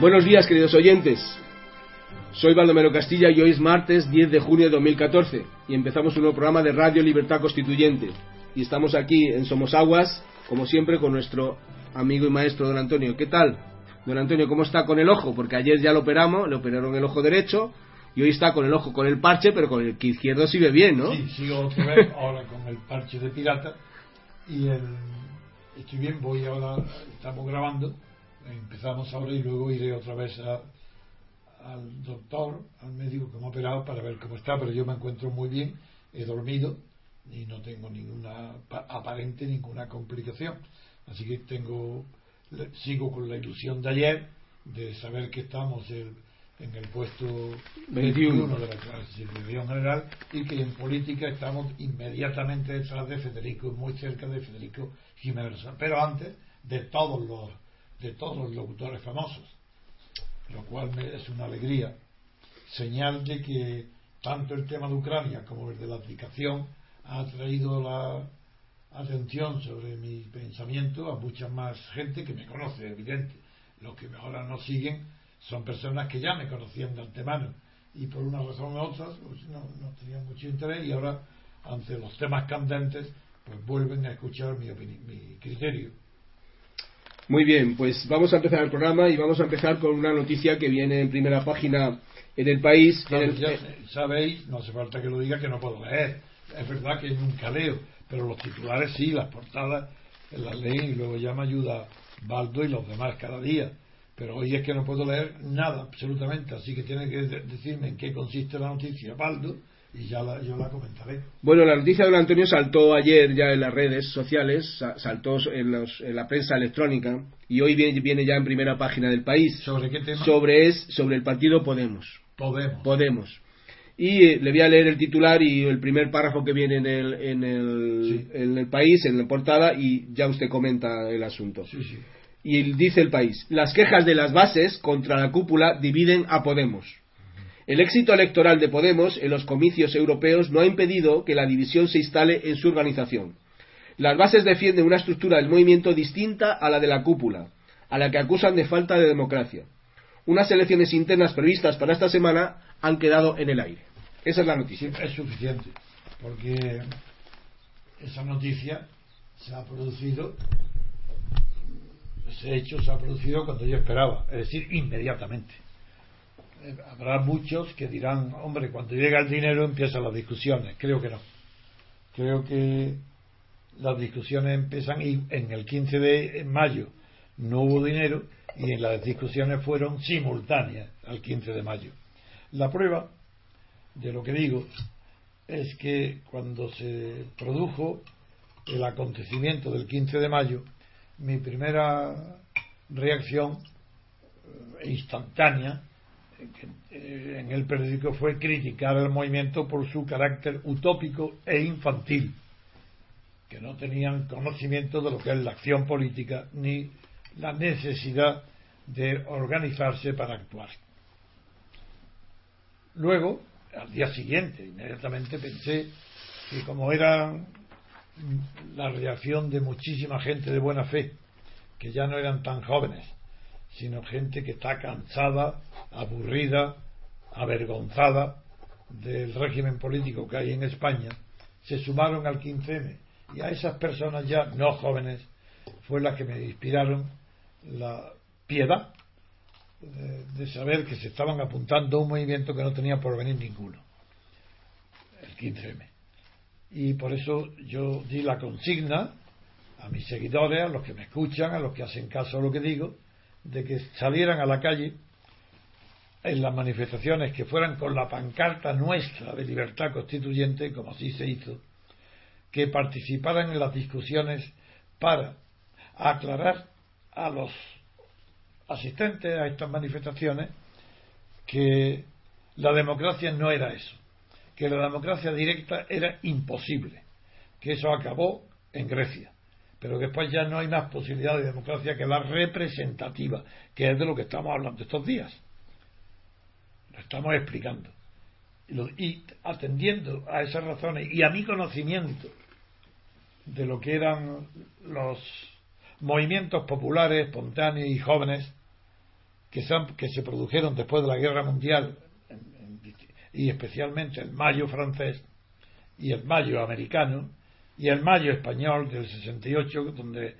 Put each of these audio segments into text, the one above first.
Buenos días, queridos oyentes. Soy Baldomero Castilla y hoy es martes 10 de junio de 2014 y empezamos un nuevo programa de Radio Libertad Constituyente. Y estamos aquí en Somos Aguas, como siempre, con nuestro amigo y maestro don Antonio. ¿Qué tal? Don Antonio, ¿cómo está con el ojo? Porque ayer ya lo operamos, le operaron el ojo derecho y hoy está con el ojo con el parche, pero con el que izquierdo sigue bien, ¿no? Sí, sigo otra vez ahora con el parche de pirata y el, estoy bien, voy ahora, estamos grabando empezamos ahora y luego iré otra vez al doctor, al médico que me ha operado para ver cómo está, pero yo me encuentro muy bien, he dormido y no tengo ninguna aparente ninguna complicación. Así que tengo sigo con la ilusión de ayer de saber que estamos en el puesto 21 de la clasificación general y que en política estamos inmediatamente detrás de Federico, muy cerca de Federico Jiménez, pero antes de todos los de todos los locutores famosos, lo cual es una alegría, señal de que tanto el tema de Ucrania como el de la aplicación ha traído la atención sobre mi pensamiento a mucha más gente que me conoce, evidente. Los que ahora no siguen son personas que ya me conocían de antemano y por una razón u otra pues no, no tenían mucho interés y ahora ante los temas candentes pues vuelven a escuchar mi, mi criterio. Muy bien, pues vamos a empezar el programa y vamos a empezar con una noticia que viene en primera página en el país. sabéis, no hace falta que lo diga, que no puedo leer. Es verdad que nunca leo, pero los titulares sí, las portadas las leí y luego ya me ayuda Baldo y los demás cada día. Pero hoy es que no puedo leer nada, absolutamente, así que tiene que decirme en qué consiste la noticia Baldo y ya la, yo la comentaré. Bueno, la noticia de don Antonio saltó ayer ya en las redes sociales, saltó en, la prensa electrónica y hoy viene, viene, ya en primera página del país. ¿Sobre qué tema? Sobre, es, sobre el partido Podemos. Podemos. Podemos. Y eh, le voy a leer el titular y el primer párrafo que viene en el, en el, en el país, en la portada, y ya usted comenta el asunto. Sí, sí. Y dice el país, las quejas de las bases contra la cúpula dividen a Podemos. El éxito electoral de Podemos en los comicios europeos no ha impedido que la división se instale en su organización. Las bases defienden una estructura del movimiento distinta a la de la cúpula, a la que acusan de falta de democracia. Unas elecciones internas previstas para esta semana han quedado en el aire. Esa es la noticia. Es suficiente, porque esa noticia se ha producido, ese hecho se ha producido cuando yo esperaba, es decir, inmediatamente. Eh, habrá muchos que dirán, hombre, cuando llega el dinero empiezan las discusiones. Creo que no. Creo que las discusiones empiezan y en el 15 de mayo no hubo dinero y en las discusiones fueron simultáneas al 15 de mayo. La prueba de lo que digo es que cuando se produjo el acontecimiento del 15 de mayo, mi primera reacción eh, instantánea en el periódico fue criticar al movimiento por su carácter utópico e infantil, que no tenían conocimiento de lo que es la acción política ni la necesidad de organizarse para actuar. Luego, al día siguiente, inmediatamente pensé que como era la reacción de muchísima gente de buena fe, que ya no eran tan jóvenes, sino gente que está cansada, aburrida, avergonzada del régimen político que hay en España, se sumaron al 15M. Y a esas personas ya no jóvenes fue la que me inspiraron la piedad de, saber que se estaban apuntando a un movimiento que no tenía por venir ninguno, el 15M. Y por eso yo di la consigna a mis seguidores, a los que me escuchan, a los que hacen caso a lo que digo, de que salieran a la calle en las manifestaciones que fueran con la pancarta nuestra de libertad constituyente, como así se hizo, que participaran en las discusiones para aclarar a los asistentes a estas manifestaciones que la democracia no era eso, que la democracia directa era imposible, que eso acabó en Grecia pero después ya no hay más posibilidad de democracia que la representativa, que es de lo que estamos hablando estos días. Lo estamos explicando. Y atendiendo a esas razones y a mi conocimiento de lo que eran los movimientos populares, espontáneos y jóvenes, que se, que se produjeron después de la Guerra Mundial y especialmente el mayo francés y el mayo americano y el mayo español del 68 donde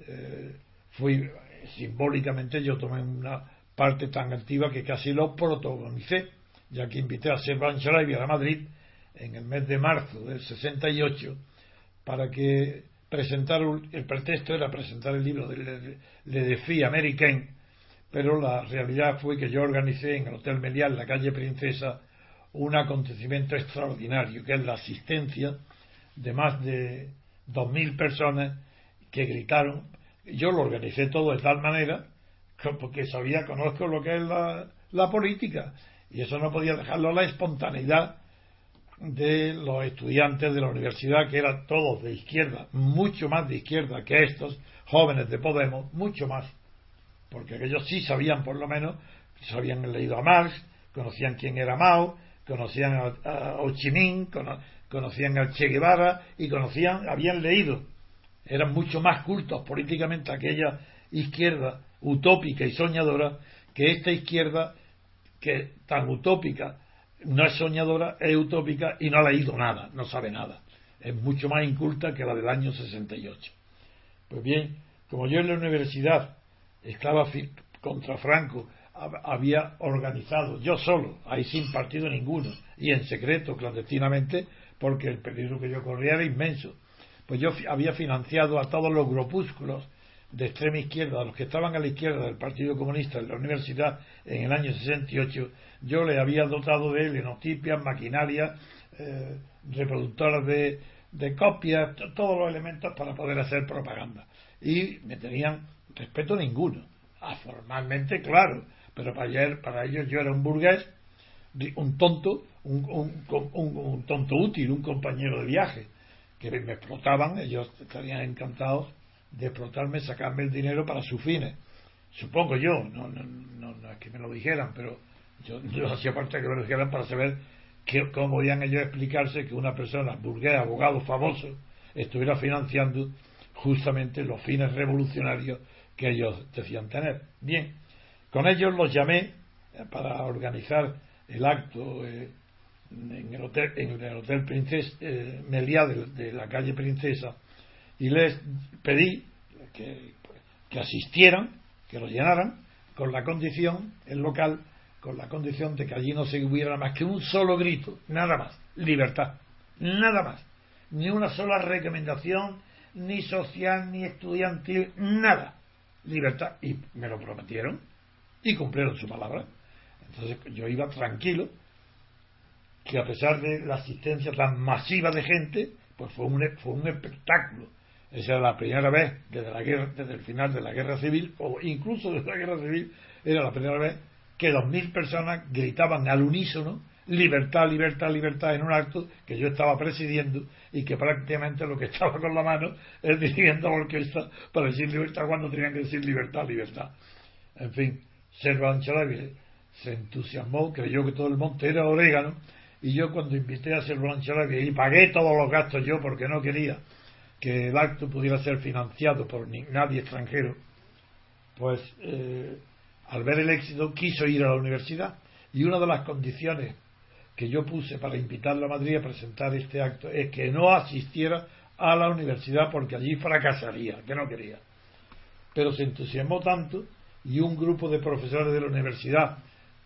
eh, fui simbólicamente yo tomé una parte tan activa que casi lo protagonicé ya que invité a Servan Schreiber a Madrid en el mes de marzo del 68 para que presentara el pretexto era presentar el libro de Le, Le Défi Américain pero la realidad fue que yo organicé en el Hotel Meliá en la calle Princesa un acontecimiento extraordinario que es la asistencia de más de 2.000 personas que gritaron. Yo lo organicé todo de tal manera porque sabía, conozco lo que es la, la política y eso no podía dejarlo a la espontaneidad de los estudiantes de la universidad que eran todos de izquierda, mucho más de izquierda que estos jóvenes de Podemos, mucho más, porque aquellos sí sabían por lo menos, habían leído a Marx, conocían quién era Mao, conocían a, a Ho Chi Minh, conocían al Che Guevara y conocían, habían leído, eran mucho más cultos políticamente aquella izquierda utópica y soñadora que esta izquierda que tan utópica no es soñadora, es utópica y no ha leído nada, no sabe nada. Es mucho más inculta que la del año 68. Pues bien, como yo en la universidad estaba contra Franco, había organizado, yo solo, ahí sin partido ninguno, y en secreto, clandestinamente, porque el peligro que yo corría era inmenso. Pues yo había financiado a todos los grupúsculos de extrema izquierda, a los que estaban a la izquierda del Partido Comunista en la universidad en el año 68, yo le había dotado de lenotipias, maquinaria, eh, reproductoras de, de copias, todos los elementos para poder hacer propaganda. Y me tenían respeto ninguno. Ah, formalmente, claro, pero para, ayer, para ellos yo era un burgués, un tonto, un, un, un, tonto útil, un compañero de viaje, que me explotaban, ellos estarían encantados de explotarme, sacarme el dinero para sus fines. Supongo yo, no, no, no, es que me lo dijeran, pero yo, yo hacía de que me lo dijeran para saber que, cómo podían ellos explicarse que una persona, burgués, abogado famoso, estuviera financiando justamente los fines revolucionarios que ellos decían tener. Bien, con ellos los llamé eh, para organizar el acto eh, en, el hotel, en el hotel Princesa eh, Meliá de, la calle Princesa y les pedí que, que asistieran, que lo llenaran, con la condición, el local, con la condición de que allí no se hubiera más que un solo grito, nada más, libertad, nada más, ni una sola recomendación, ni social, ni estudiantil, nada, libertad, y me lo prometieron y cumplieron su palabra. Entonces yo iba tranquilo, que a pesar de la asistencia tan masiva de gente, pues fue un, fue un espectáculo esa era la primera vez desde, la guerra, desde el final de la guerra civil, o incluso desde la guerra civil, era la primera vez que dos mil personas gritaban al unísono libertad, libertad, libertad en un acto que yo estaba presidiendo y que prácticamente lo que estaba con la mano es dirigiendo la orquesta para decir libertad cuando tenían que decir libertad, libertad. En fin, Servan Chalabi se entusiasmó, creyó que todo el monte era orégano y yo cuando invité a Servan Chalabi y pagué todos los gastos yo porque no quería que el acto pudiera ser financiado por nadie extranjero, pues eh, al ver el éxito quiso ir a la universidad y una de las condiciones que yo puse para invitarla a Madrid a presentar este acto es que no asistiera a la universidad porque allí fracasaría, que no quería. Pero se entusiasmó tanto y un grupo de profesores de la universidad,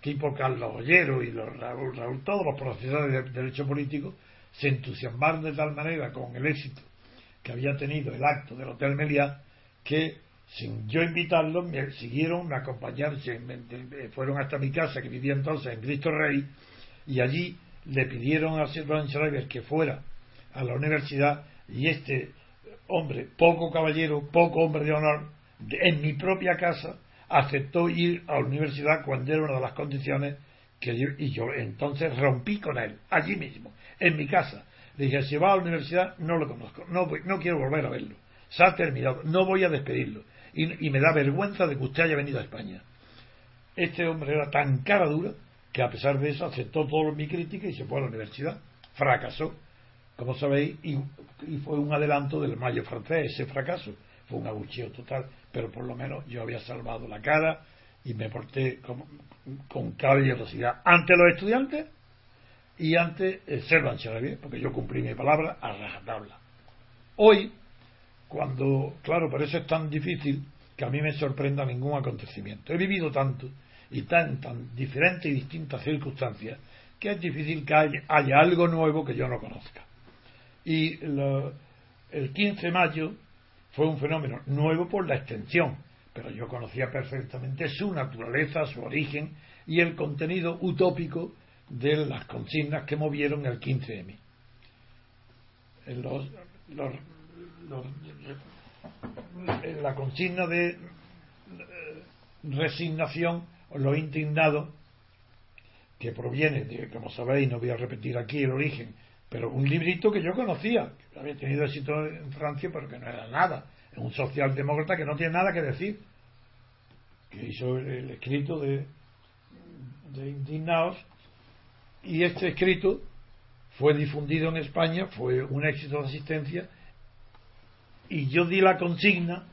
tipo Carlos Ollero y los, Raúl, todos los profesores de Derecho Político, se entusiasmaron de tal manera con el éxito que había tenido el acto del Hotel Meliá, que sin yo invitarlos, me siguieron, me acompañaron, fueron hasta mi casa, que vivía entonces en Cristo Rey, y allí le pidieron a Silvan Schreiber que fuera a la universidad, y este hombre, poco caballero, poco hombre de honor, en mi propia casa, aceptó ir a la universidad cuando era una de las condiciones que y yo entonces rompí con él, allí mismo, en mi casa, le dije, si va a la universidad, no lo conozco, no, no quiero volver a verlo. Se ha terminado, no voy a despedirlo. Y, me da vergüenza de que usted haya venido a España. Este hombre era tan cara dura que a pesar de eso aceptó toda mi crítica y se fue a la universidad. Fracasó, como sabéis, y, fue un adelanto del mayo francés, ese fracaso. Fue un abucheo total, pero por lo menos yo había salvado la cara y me porté con, con caballerosidad ante los estudiantes y ante el bien porque yo cumplí mi palabra a rajatabla. Hoy, cuando, claro, por eso es tan difícil que a mí me sorprenda ningún acontecimiento. He vivido tanto y tan, tan diferentes y distintas circunstancias que es difícil que haya, algo nuevo que yo no conozca. Y el 15 de mayo fue un fenómeno nuevo por la extensión, pero yo conocía perfectamente su naturaleza, su origen y el contenido utópico de las consignas que movieron el 15M. Los, la consigna de eh, resignación o lo indignado que proviene de, como sabéis, no voy a repetir aquí el origen, pero un librito que yo conocía, que había tenido éxito en Francia, pero que no era nada, un socialdemócrata que no tiene nada que decir, que hizo el, escrito de, de Indignados, y este escrito fue difundido en España, fue un éxito de asistencia, y yo di la consigna,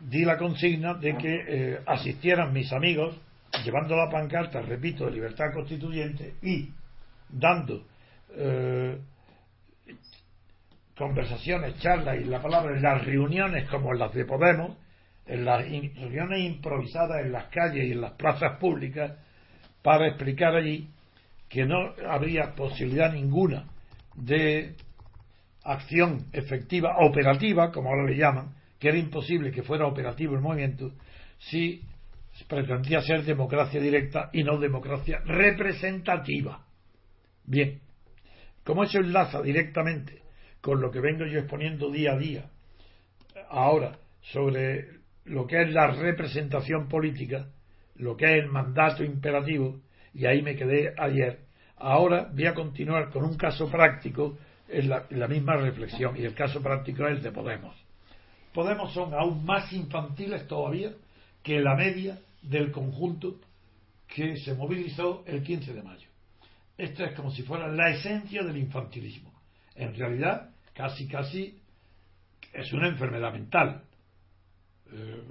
di la consigna de que eh, asistieran mis amigos, llevando la pancarta, repito, de libertad constituyente y dando eh, conversaciones, charlas y la palabra en las reuniones como las de Podemos, en las reuniones improvisadas en las calles y en las plazas públicas, para explicar allí que no habría posibilidad ninguna de acción efectiva, operativa, como ahora le llaman, que era imposible que fuera operativo el movimiento, si pretendía ser democracia directa y no democracia representativa. Bien, como eso enlaza directamente con lo que vengo yo exponiendo día a día, ahora sobre lo que es la representación política, lo que es el mandato imperativo, y ahí me quedé ayer. Ahora voy a continuar con un caso práctico en la, misma reflexión, y el caso práctico es el de Podemos. Podemos son aún más infantiles todavía que la media del conjunto que se movilizó el 15 de mayo. Esto es como si fuera la esencia del infantilismo. En realidad, casi, casi es una enfermedad mental, eh,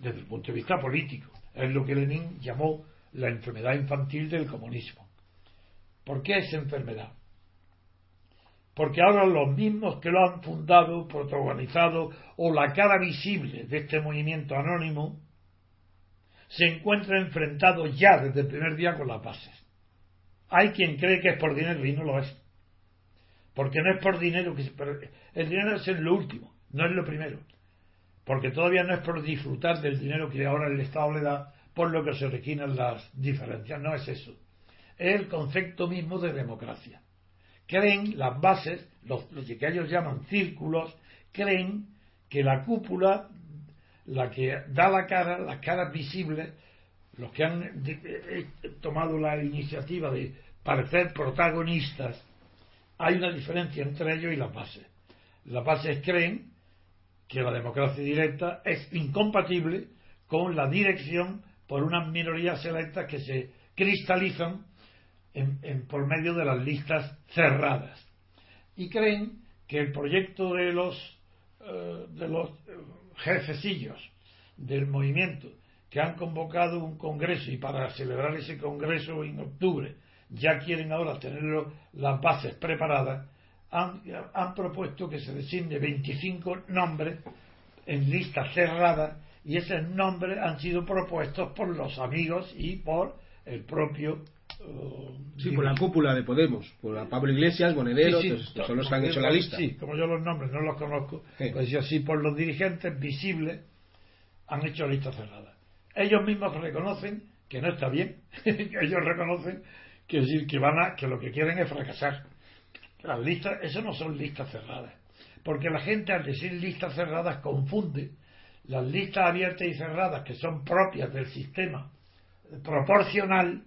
desde el punto de vista político. Es lo que Lenin llamó la enfermedad infantil del comunismo. ¿Por qué es enfermedad? Porque ahora los mismos que lo han fundado, protagonizado o la cara visible de este movimiento anónimo se encuentran enfrentados ya desde el primer día con las bases. Hay quien cree que es por dinero y no lo es. Porque no es por dinero que el dinero es lo último, no es lo primero. Porque todavía no es por disfrutar del dinero que ahora el Estado le da por lo que se originan las diferencias, no es eso. Es el concepto mismo de democracia. Creen las bases, los, los que ellos llaman círculos, creen que la cúpula la que da la cara, las caras visibles, los que han eh, eh, tomado la iniciativa de parecer protagonistas, hay una diferencia entre ellos y las bases. Las bases creen que la democracia directa es incompatible con la dirección por unas minorías selectas que se cristalizan por medio de las listas cerradas. Y creen que el proyecto de los, eh, de los jefecillos del movimiento que han convocado un congreso y para celebrar ese congreso en octubre ya quieren ahora tener las bases preparadas, han, han propuesto que se designe 25 nombres en lista cerrada y esos nombres han sido propuestos por los amigos y por el propio uh, sí, por la cúpula de Podemos, por Pablo Iglesias, Monedero, son los que han hecho la lista. Sí, como yo los nombres no los conozco, pues así por los dirigentes visibles han hecho la lista cerrada. Ellos mismos reconocen que no está bien, ellos reconocen que decir que van a, que lo que quieren es fracasar. Las listas, eso no son listas cerradas, porque la gente al decir listas cerradas confunde las listas abiertas y cerradas que son propias del sistema proporcional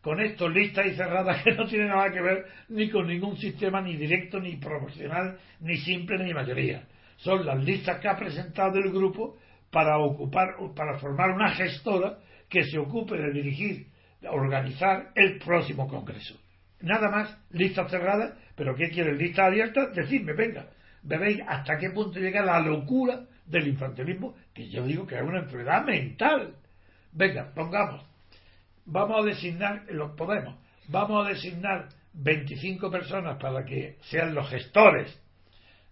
con esto listas y cerradas que no tienen nada que ver ni con ningún sistema ni directo ni proporcional ni simple ni mayoría son las listas que ha presentado el grupo para ocupar para formar una gestora que se ocupe de dirigir organizar el próximo congreso nada más lista cerrada pero qué quiere lista abierta decidme venga veréis hasta qué punto llega la locura del infantilismo, que yo digo que es una enfermedad mental. venga, pongamos, vamos a designar, los podemos, vamos a designar 25 personas para que sean los gestores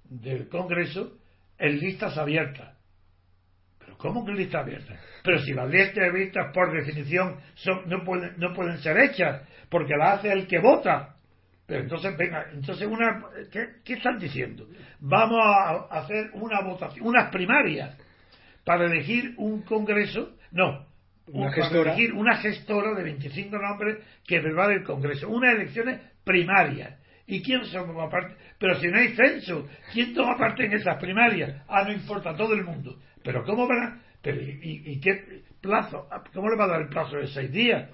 del Congreso en listas abiertas. ¿Pero cómo que listas abiertas? Pero si las listas abiertas, por definición, son, no, pueden, no pueden ser hechas, porque las hace el que vota. Pero entonces, venga, entonces, una, ¿qué, están diciendo? Vamos a hacer una votación, unas primarias para elegir un Congreso. No, una gestora. elegir una gestora de 25 nombres que va del Congreso. Unas elecciones primarias. ¿Y quién toma parte? Pero si no hay censo, ¿quién toma parte en esas primarias? Ah, no importa, todo el mundo. Pero ¿cómo van a, y, qué plazo? ¿Cómo le va a dar el plazo de seis días?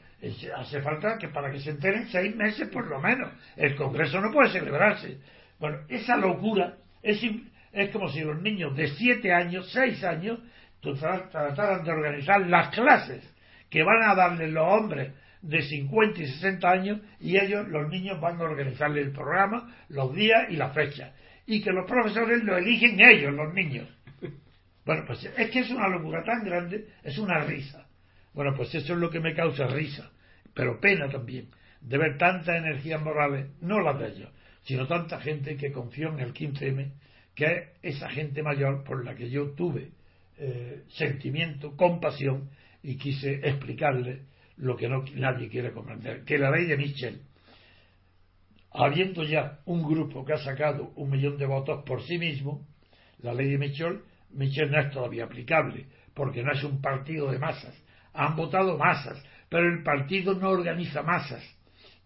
Hace falta que para que se enteren seis meses por lo menos. El Congreso no puede celebrarse. Bueno, esa locura es, es como si los niños de siete años, seis años, trataran de organizar las clases que van a darle los hombres de 50 y 60 años y ellos, los niños, van a organizarle el programa, los días y la fecha. Y que los profesores lo eligen ellos, los niños. Bueno, pues es que es una locura tan grande, es una risa. Bueno, pues eso es lo que me causa risa, pero pena también, de ver tantas energías morales, no las de ellos, sino tanta gente que confió en el 15M, que es esa gente mayor por la que yo tuve eh, sentimiento, compasión, y quise explicarle lo que no, nadie quiere comprender, que la ley de Michel, habiendo ya un grupo que ha sacado un millón de votos por sí mismo, la ley de Michel, Michel no es todavía aplicable, porque no es un partido de masas. Han votado masas, pero el partido no organiza masas.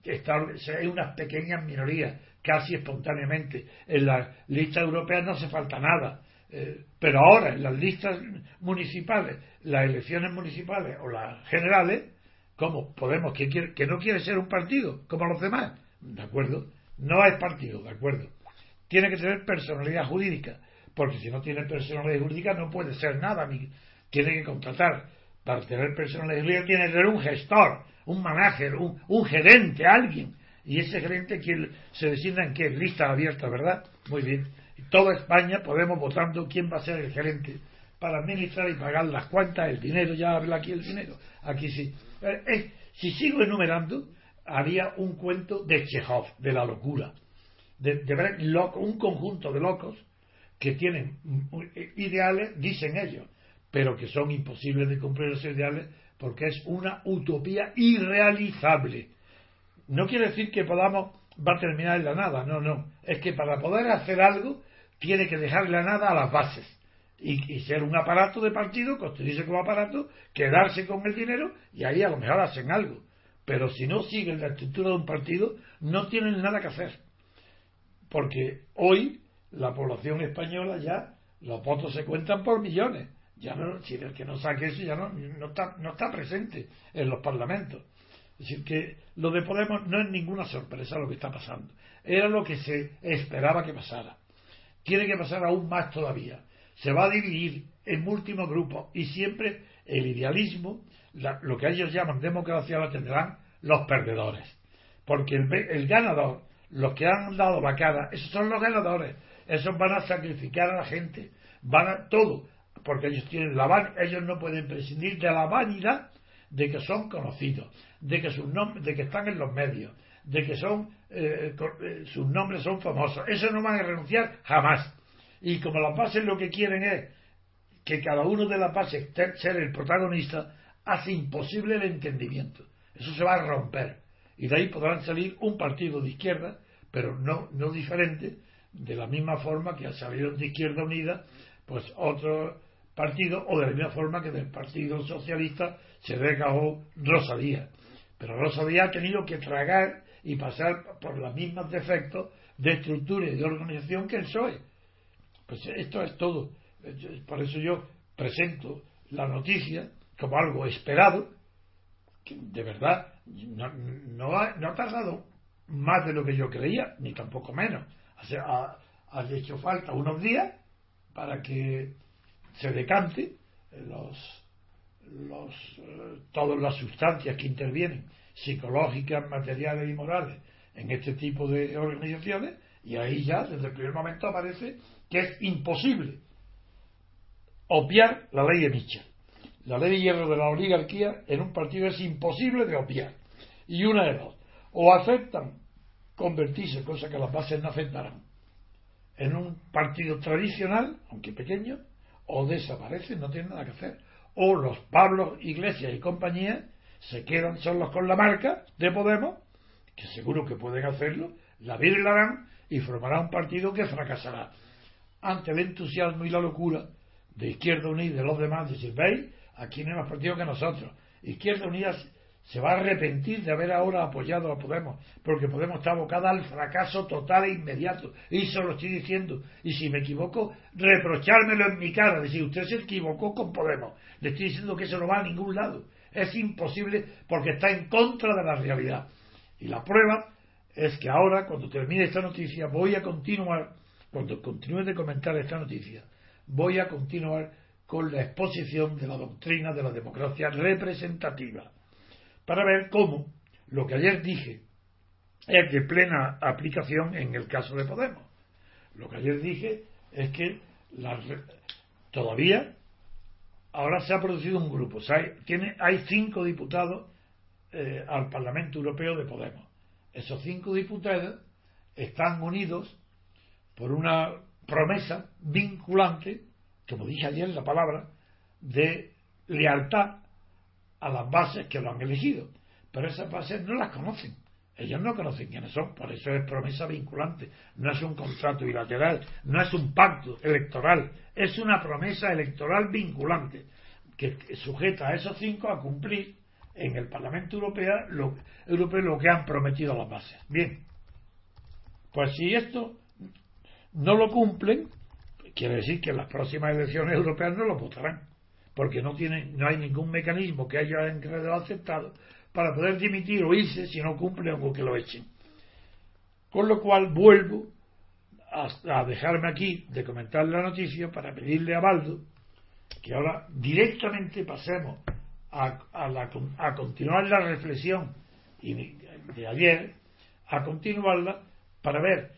hay unas pequeñas minorías, casi espontáneamente. En las listas europeas no hace falta nada. Eh, pero ahora, en las listas municipales, las elecciones municipales o las generales, ¿cómo Podemos, que, que no quiere ser un partido, como los demás, ¿de acuerdo? No es partido, ¿de acuerdo? Tiene que tener personalidad jurídica, porque si no tiene personalidad jurídica no puede ser nada, tiene que contratar. Para tener personalidad jurídica tiene que tener un gestor, un manager, un, un gerente, alguien. Y ese gerente quien se designa en qué? Lista abierta, ¿verdad? Muy bien. Toda España podemos votando quién va a ser el gerente para administrar y pagar las cuentas, el dinero, ya habla aquí el dinero. Aquí sí. Eh, si sigo enumerando, haría un cuento de Chekhov, de la locura. De, de ver loco, un conjunto de locos que tienen ideales, dicen ellos, pero que son imposibles de cumplir esos ideales porque es una utopía irrealizable. No quiere decir que podamos, va a terminar en la nada, no, no. Es que para poder hacer algo tiene que dejar la nada a las bases y, ser un aparato de partido, constituirse como aparato, quedarse con el dinero y ahí a lo mejor hacen algo. Pero si no siguen la estructura de un partido, no tienen nada que hacer. Porque hoy la población española ya, los votos se cuentan por millones. Ya no, si el que no saque eso ya no, no, está, no está presente en los parlamentos. Es decir, que lo de Podemos no es ninguna sorpresa lo que está pasando. Era lo que se esperaba que pasara. Tiene que pasar aún más todavía. Se va a dividir en múltiples grupos y siempre el idealismo, lo que ellos llaman democracia, la tendrán los perdedores. Porque el, el ganador, los que han dado la cara, esos son los ganadores esos van a sacrificar a la gente, van a todo, porque ellos tienen la ellos no pueden prescindir de la vanidad de que son conocidos, de que sus nombres, de que están en los medios, de que son eh, eh, sus nombres son famosos. Eso no van a renunciar jamás. Y como las bases lo que quieren es que cada uno de las bases ser el protagonista, hace imposible el entendimiento. Eso se va a romper. Y de ahí podrán salir un partido de izquierda, pero no, no diferente, de la misma forma que salieron de Izquierda Unida, pues otro partido, o de la misma forma que del Partido Socialista se recajó Rosa Díaz. Pero Rosa Díaz ha tenido que tragar y pasar por los mismos defectos de estructura y de organización que el PSOE. Pues esto es todo. Por eso yo presento la noticia como algo esperado, que de verdad no, no, ha, no ha tardado más de lo que yo creía, ni tampoco menos ha, ha hecho falta unos días para que se decante los, los, eh, todas las sustancias que intervienen, psicológicas, materiales y morales, en este tipo de organizaciones, y ahí ya, desde el primer momento, aparece que es imposible obviar la ley de Mitchell. la ley de hierro de la oligarquía en un partido es imposible de obviar. Y una de dos. O aceptan convertirse, cosa que las bases no aceptarán, en un partido tradicional, aunque pequeño, o desaparecen, no tienen nada que hacer. O los Pablos, Iglesias y compañía se quedan solos con la marca de Podemos, que seguro que pueden hacerlo, la virlarán y formará un partido que fracasará. Ante el entusiasmo y la locura de Izquierda Unida y de los demás, decir, veis, aquí no hay más partido que nosotros. Izquierda Unida se va a arrepentir de haber ahora apoyado a Podemos, porque Podemos está abocada al fracaso total e inmediato. Y eso lo estoy diciendo. Y si me equivoco, reprochármelo en mi cara, decir, usted se equivocó con Podemos. Le estoy diciendo que eso no va a ningún lado. Es imposible porque está en contra de la realidad. Y la prueba es que ahora, cuando termine esta noticia, voy a continuar, cuando continúe de comentar esta noticia, voy a continuar con la exposición de la doctrina de la democracia representativa, para ver cómo lo que ayer dije es de plena aplicación en el caso de Podemos. Lo que ayer dije es que todavía ahora se ha producido un grupo. hay, tiene, hay cinco diputados eh, al Parlamento Europeo de Podemos. Esos cinco diputados están unidos por una promesa vinculante, como dije ayer la palabra, de lealtad a las bases que lo han elegido. Pero esas bases no las conocen. Ellos no conocen quiénes son, por eso es promesa vinculante. No es un contrato bilateral, no es un pacto electoral, es una promesa electoral vinculante que sujeta a esos cinco a cumplir en el Parlamento Europeo lo, europeo lo que han prometido las bases. Bien, pues si esto no lo cumplen, quiere decir que las próximas elecciones europeas no lo votarán, porque no tienen, no hay ningún mecanismo que hayan aceptado para poder dimitir o irse si no cumplen o que lo echen. Con lo cual vuelvo a, dejarme aquí de comentar la noticia para pedirle a Baldo que ahora directamente pasemos a, a, continuar la reflexión de ayer, a continuarla para ver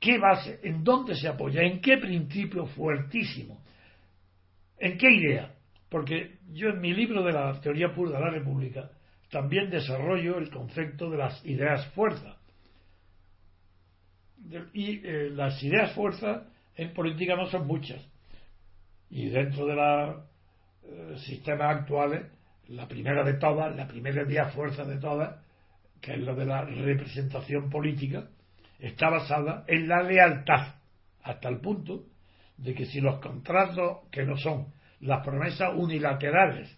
qué base, en dónde se apoya, en qué principio fuertísimo, en qué idea. Porque yo en mi libro de la teoría pura de la República también desarrollo el concepto de las ideas fuerza. Y eh, las ideas fuerza en política no son muchas. Y dentro de los eh, sistemas actuales, la primera de todas, la primera idea fuerza de todas, que es la de la representación política, está basada en la lealtad, hasta el punto de que si los contratos que no son las promesas unilaterales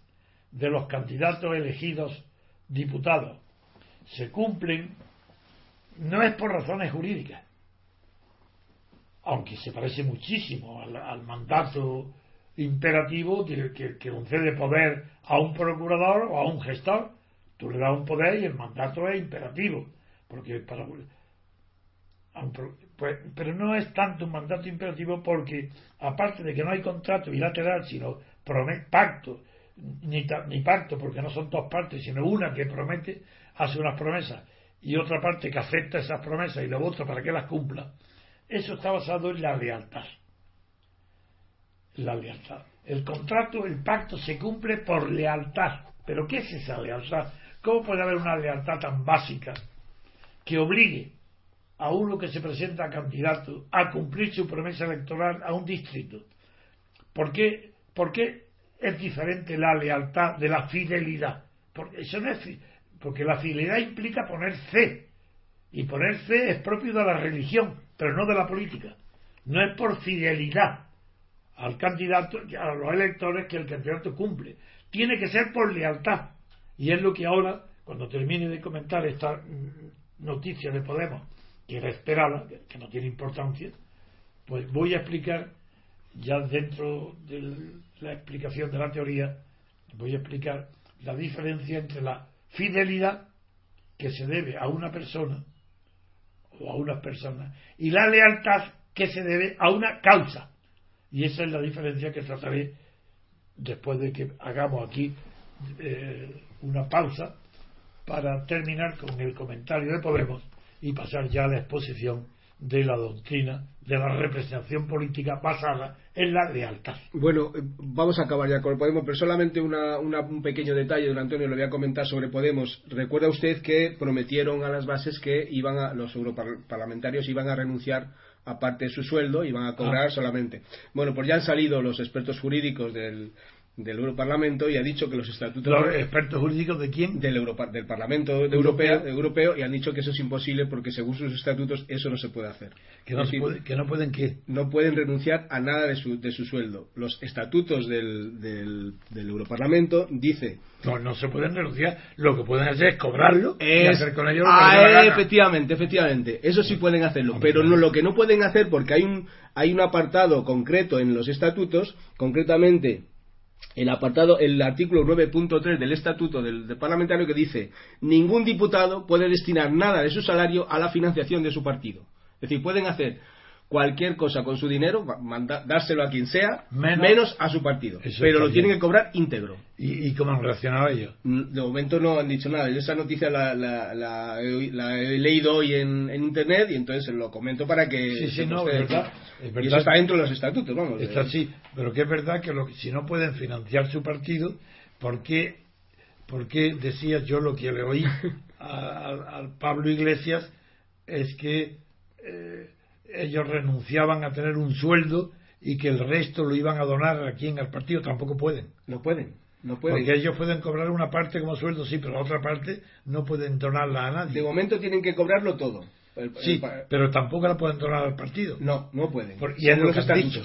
de los candidatos elegidos diputados se cumplen, no es por razones jurídicas, aunque se parece muchísimo al, mandato imperativo que, que, concede poder a un procurador o a un gestor. Tú le das un poder y el mandato es imperativo, porque para, pues, pero no es tanto un mandato imperativo porque aparte de que no hay contrato bilateral sino pacto ni, ni pacto porque no son dos partes sino una que promete hace unas promesas y otra parte que acepta esas promesas y la otra para que las cumpla eso está basado en la lealtad. La lealtad. El contrato el pacto se cumple por lealtad. Pero ¿qué es esa lealtad? ¿cómo puede haber una lealtad tan básica que obligue a uno que se presenta candidato a cumplir su promesa electoral a un distrito. ¿Por qué, ¿Por qué es diferente la lealtad de la fidelidad? Porque, eso no es, porque la fidelidad implica poner fe. Y poner fe es propio de la religión, pero no de la política. No es por fidelidad al candidato, a los electores que el candidato cumple. Tiene que ser por lealtad. Y es lo que ahora, cuando termine de comentar esta mm, noticia de Podemos, que era esperada, que no tiene importancia, pues voy a explicar, ya dentro de la explicación de la teoría, voy a explicar la diferencia entre la fidelidad que se debe a una persona o a unas personas y la lealtad que se debe a una causa. Y esa es la diferencia que trataré después de que hagamos aquí eh, una pausa para terminar con el comentario de Podemos y pasar ya a la exposición de la doctrina de la representación política basada en la lealtad. Bueno, eh, vamos a acabar ya con Podemos, pero solamente un pequeño detalle, don Antonio, lo voy a comentar sobre Podemos. Recuerda usted que prometieron a las bases que iban a, los europarlamentarios iban a renunciar a parte de su sueldo, iban a cobrar ah. solamente. Bueno, pues ya han salido los expertos jurídicos del, del Europarlamento y ha dicho que los estatutos los expertos jurídicos de quién del, del Parlamento Europeo. Europeo y han dicho que eso es imposible porque según sus estatutos eso no se puede hacer. Que no, que no pueden qué no pueden renunciar a nada de su, de su sueldo. Los estatutos del, del, Europarlamento dice no no se pueden renunciar. Lo que pueden hacer es cobrarlo y hacer con ello ah, efectivamente efectivamente. Eso sí pueden hacerlo. Pero no lo que no pueden hacer porque hay un hay un apartado concreto en los estatutos concretamente el apartado, el artículo 9.3 del estatuto del, parlamentario que dice ningún diputado puede destinar nada de su salario a la financiación de su partido. Es decir, pueden hacer cualquier cosa con su dinero, dárselo a quien sea, menos, a su partido. Pero lo tienen que cobrar íntegro. ¿Y, cómo han reaccionado ellos? Mm, de momento no han dicho nada. Yo esa noticia la, he leído hoy en, Internet y entonces lo comento para que... Sí, sí, no, es verdad, Y eso está dentro de los estatutos, vamos. Está así, pero que es verdad que si no pueden financiar su partido, ¿por qué, por qué decía yo lo que le oí al Pablo Iglesias? Es que... Eh, ellos renunciaban a tener un sueldo y que el resto lo iban a donar aquí en el partido, tampoco pueden. No pueden. No pueden. Porque ellos pueden cobrar una parte como sueldo, sí, pero la otra parte no pueden donarla a nadie. De momento tienen que cobrarlo todo. sí, pero tampoco la pueden donar al partido. No, no pueden. y es lo que están dicho.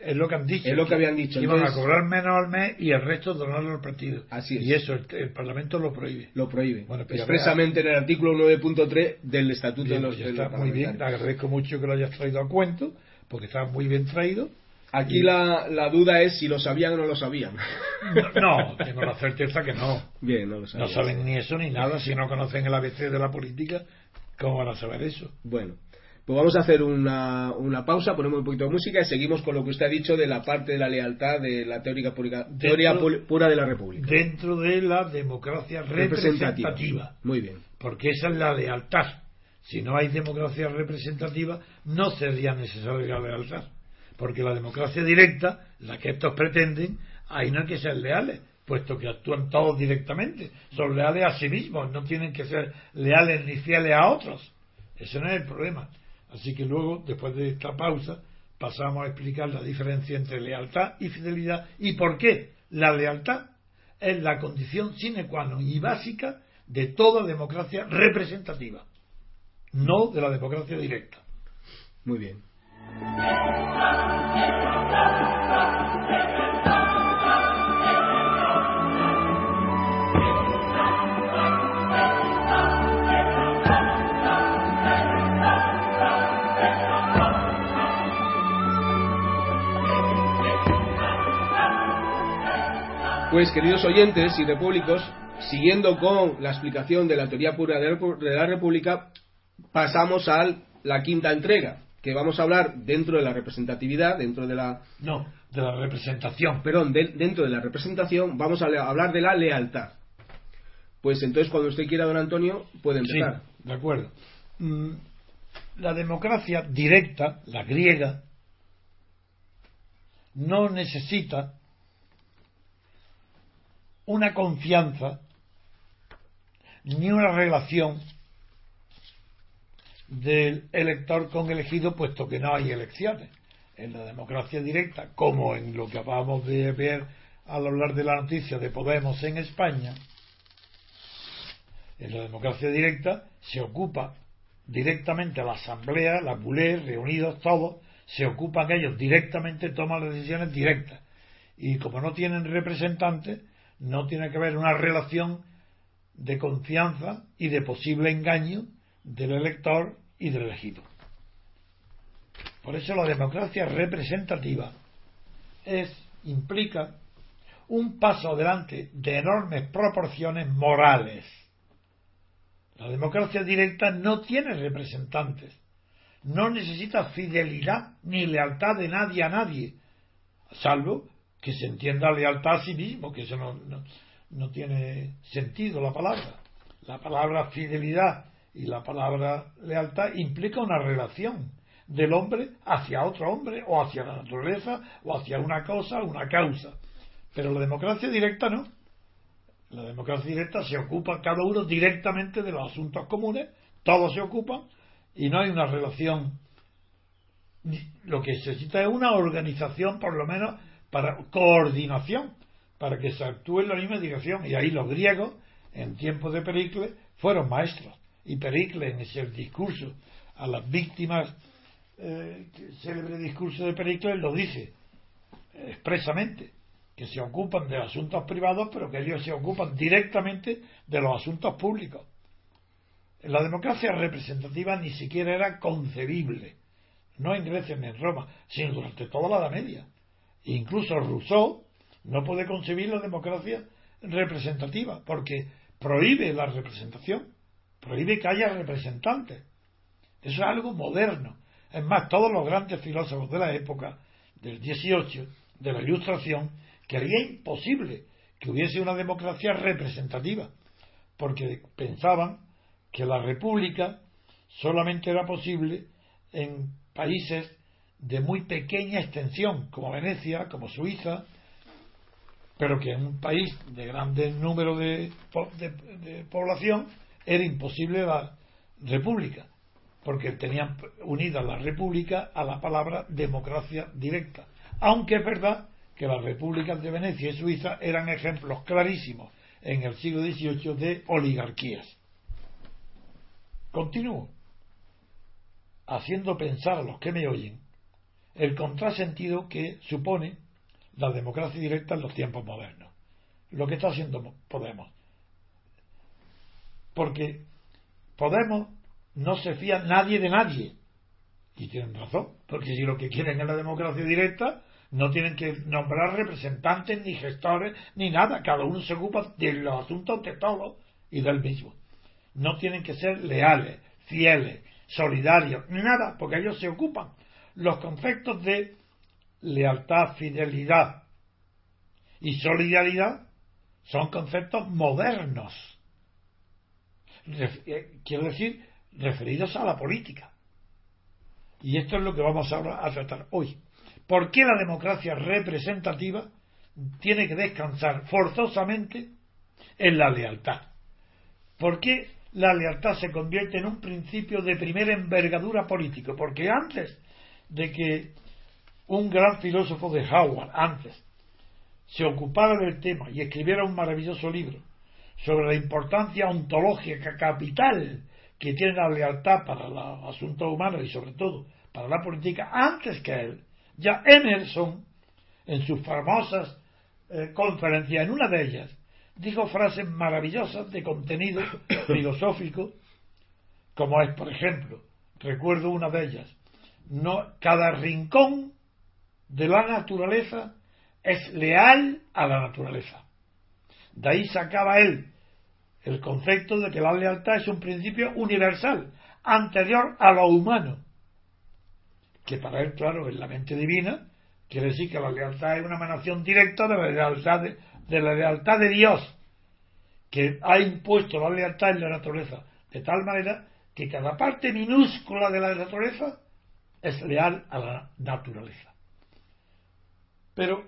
Es lo que han dicho. Es lo que habían dicho. Iban a cobrar menos al mes y el resto donarlo al partido. Así es. Y eso el, Parlamento lo prohíbe. Lo prohíbe. Bueno, pues Expresamente en el artículo 9.3 del Estatuto de los pues Está muy bien. agradezco mucho que lo hayas traído a cuento, porque está muy bien traído. Aquí la, la, duda es si lo sabían o no lo sabían. No, tengo la certeza que no. Bien, no lo No saben ni eso ni nada. Si no conocen el ABC de la política, ¿cómo van a saber eso? Bueno. Pues vamos a hacer una, pausa, ponemos un poquito de música y seguimos con lo que usted ha dicho de la parte de la lealtad de la teórica pública, teoría pura de la República. Dentro de la democracia representativa. Muy bien. Porque esa es la lealtad. Si no hay democracia representativa, no sería necesaria la lealtad. Porque la democracia directa, la que estos pretenden, ahí no hay que ser leales, puesto que actúan todos directamente. Son leales a sí mismos, no tienen que ser leales ni fieles a otros. Ese no es el problema. Así que luego, después de esta pausa, pasamos a explicar la diferencia entre lealtad y fidelidad y por qué la lealtad es la condición sine qua non y básica de toda democracia representativa, no de la democracia directa. Muy bien. Pues, queridos oyentes y repúblicos, siguiendo con la explicación de la teoría pura de la República, pasamos a la quinta entrega, que vamos a hablar dentro de la representatividad, dentro de la... No, de la representación. Perdón, dentro de la representación vamos a hablar de la lealtad. Pues entonces, cuando usted quiera, don Antonio, puede empezar. Sí, de acuerdo. Mm, la democracia directa, la griega, no necesita una confianza ni una relación del elector con elegido, puesto que no hay elecciones. En la democracia directa, como en lo que acabamos de ver al hablar de la noticia de Podemos en España, en la democracia directa se ocupa directamente la asamblea, la bulé, reunidos todos, se ocupan ellos directamente, toman las decisiones directas. Y como no tienen representantes, no tiene que haber una relación de confianza y de posible engaño del elector y del elegido. Por eso la democracia representativa es, implica un paso adelante de enormes proporciones morales. La democracia directa no tiene representantes, no necesita fidelidad ni lealtad de nadie a nadie, salvo que se entienda lealtad a sí mismo, que eso no, no, tiene sentido la palabra. La palabra fidelidad Y la palabra lealtad implica una relación del hombre hacia otro hombre o hacia la naturaleza o hacia una cosa, una causa. Pero la democracia directa no. La democracia directa se ocupa cada uno directamente de los asuntos comunes, todos se ocupan y no hay una relación. Lo que se necesita es una organización, por lo menos, para coordinación, para que se actúe en la misma dirección. Y ahí los griegos, en tiempos de Pericles, fueron maestros. Y Pericles, en ese discurso a las víctimas, eh, célebre discurso de Pericles, lo dice expresamente que se ocupan de asuntos privados, pero que ellos se ocupan directamente de los asuntos públicos. La democracia representativa ni siquiera era concebible, no en Grecia ni en Roma, sino durante toda la Edad Media. Incluso Rousseau no puede concebir la democracia representativa, porque prohíbe la representación, prohíbe que haya representantes. Eso es algo moderno. Es más, todos los grandes filósofos de la época, del 18, de la Ilustración, que haría imposible que hubiese una democracia representativa, porque pensaban que la república solamente era posible en países de muy pequeña extensión, como Venecia, como Suiza, pero que en un país de grande número de, población era imposible la república, porque tenían unida la república a la palabra democracia directa. Aunque es verdad que las repúblicas de Venecia y Suiza eran ejemplos clarísimos en el siglo XVIII de oligarquías. Continúo haciendo pensar a los que me oyen el contrasentido que supone la democracia directa en los tiempos modernos. Lo que está haciendo Podemos. Porque Podemos no se fía nadie de nadie. Y tienen razón, porque si lo que quieren es la democracia directa, no tienen que nombrar representantes, ni gestores, ni nada. Cada uno se ocupa de los asuntos de todos y del mismo. No tienen que ser leales, fieles, solidarios, ni nada, porque ellos se ocupan. Los conceptos de lealtad, fidelidad y solidaridad son conceptos modernos. Eh, quiero decir, referidos a la política. Y esto es lo que vamos ahora a tratar hoy. ¿Por qué la democracia representativa tiene que descansar forzosamente en la lealtad? ¿Por qué la lealtad se convierte en un principio de primera envergadura político? Porque antes de que un gran filósofo de Howard, antes, se ocupara del tema y escribiera un maravilloso libro sobre la importancia ontológica capital que tiene la lealtad para los asuntos humanos y sobre todo para la política, antes que él, ya Emerson, en sus famosas eh, conferencias, en una de ellas, dijo frases maravillosas de contenido filosófico, como es, por ejemplo, recuerdo una de ellas, no, cada rincón de la naturaleza es leal a la naturaleza. De ahí sacaba él el concepto de que la lealtad es un principio universal, anterior a lo humano que para él, claro, en la mente divina, quiere decir que la lealtad es una emanación directa de la lealtad de, la lealtad de Dios, que ha impuesto la lealtad en la naturaleza, de tal manera que cada parte minúscula de la naturaleza es leal a la naturaleza. Pero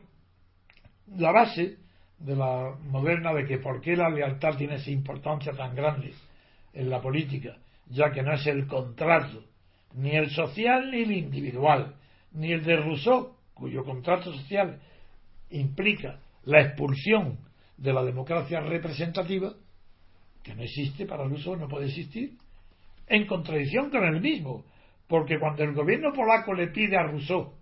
la base de la moderna de que por qué la lealtad tiene esa importancia tan grande en la política, ya que no es el contrato ni el social ni el individual, ni el de Rousseau, cuyo contrato social implica la expulsión de la democracia representativa, que no existe para Rousseau, no puede existir, en contradicción con el mismo, porque cuando el gobierno polaco le pide a Rousseau